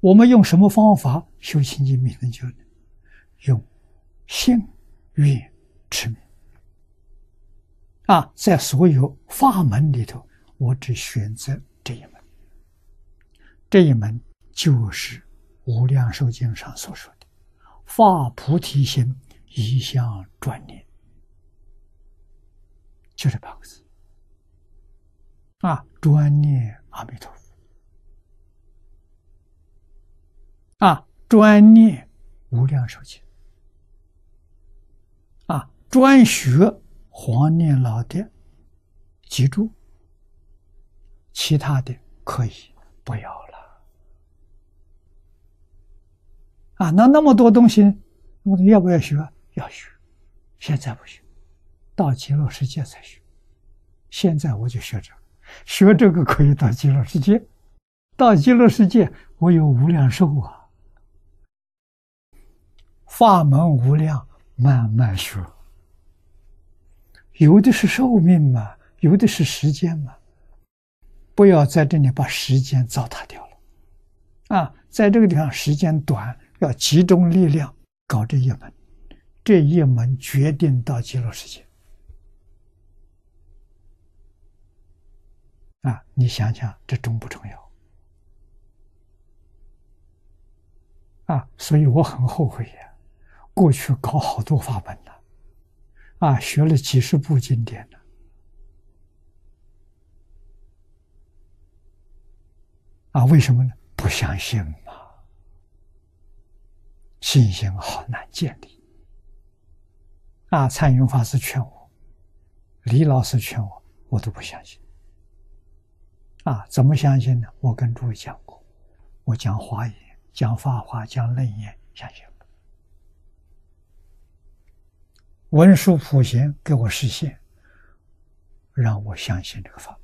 我们用什么方法修清净明能救呢？用信、愿、持名。啊，在所有法门里头，我只选择这一门。这一门就是《无量寿经》上所说的“发菩提心，一向专念”，就这八个字。啊，专念阿弥陀佛。专念无量寿经。啊，专学黄念老的记住，其他的可以不要了。啊，那那么多东西，我要不要学？要学，现在不学，到极乐世界才学。现在我就学这个，学这个可以到极乐世界。到极乐世界，我有无量寿啊。法门无量，慢慢说。有的是寿命嘛，有的是时间嘛。不要在这里把时间糟蹋掉了。啊，在这个地方时间短。要集中力量搞这一门，这一门决定到极乐世界。啊，你想想，这重不重要？啊，所以我很后悔呀，过去搞好多法门了，啊，学了几十部经典呢，啊，为什么呢？不相信嘛。信心好难建立啊！蔡云法师劝我，李老师劝我，我都不相信啊！怎么相信呢？我跟诸位讲过，我讲华严、讲法华、讲楞严，相信文殊普贤给我实现，让我相信这个法。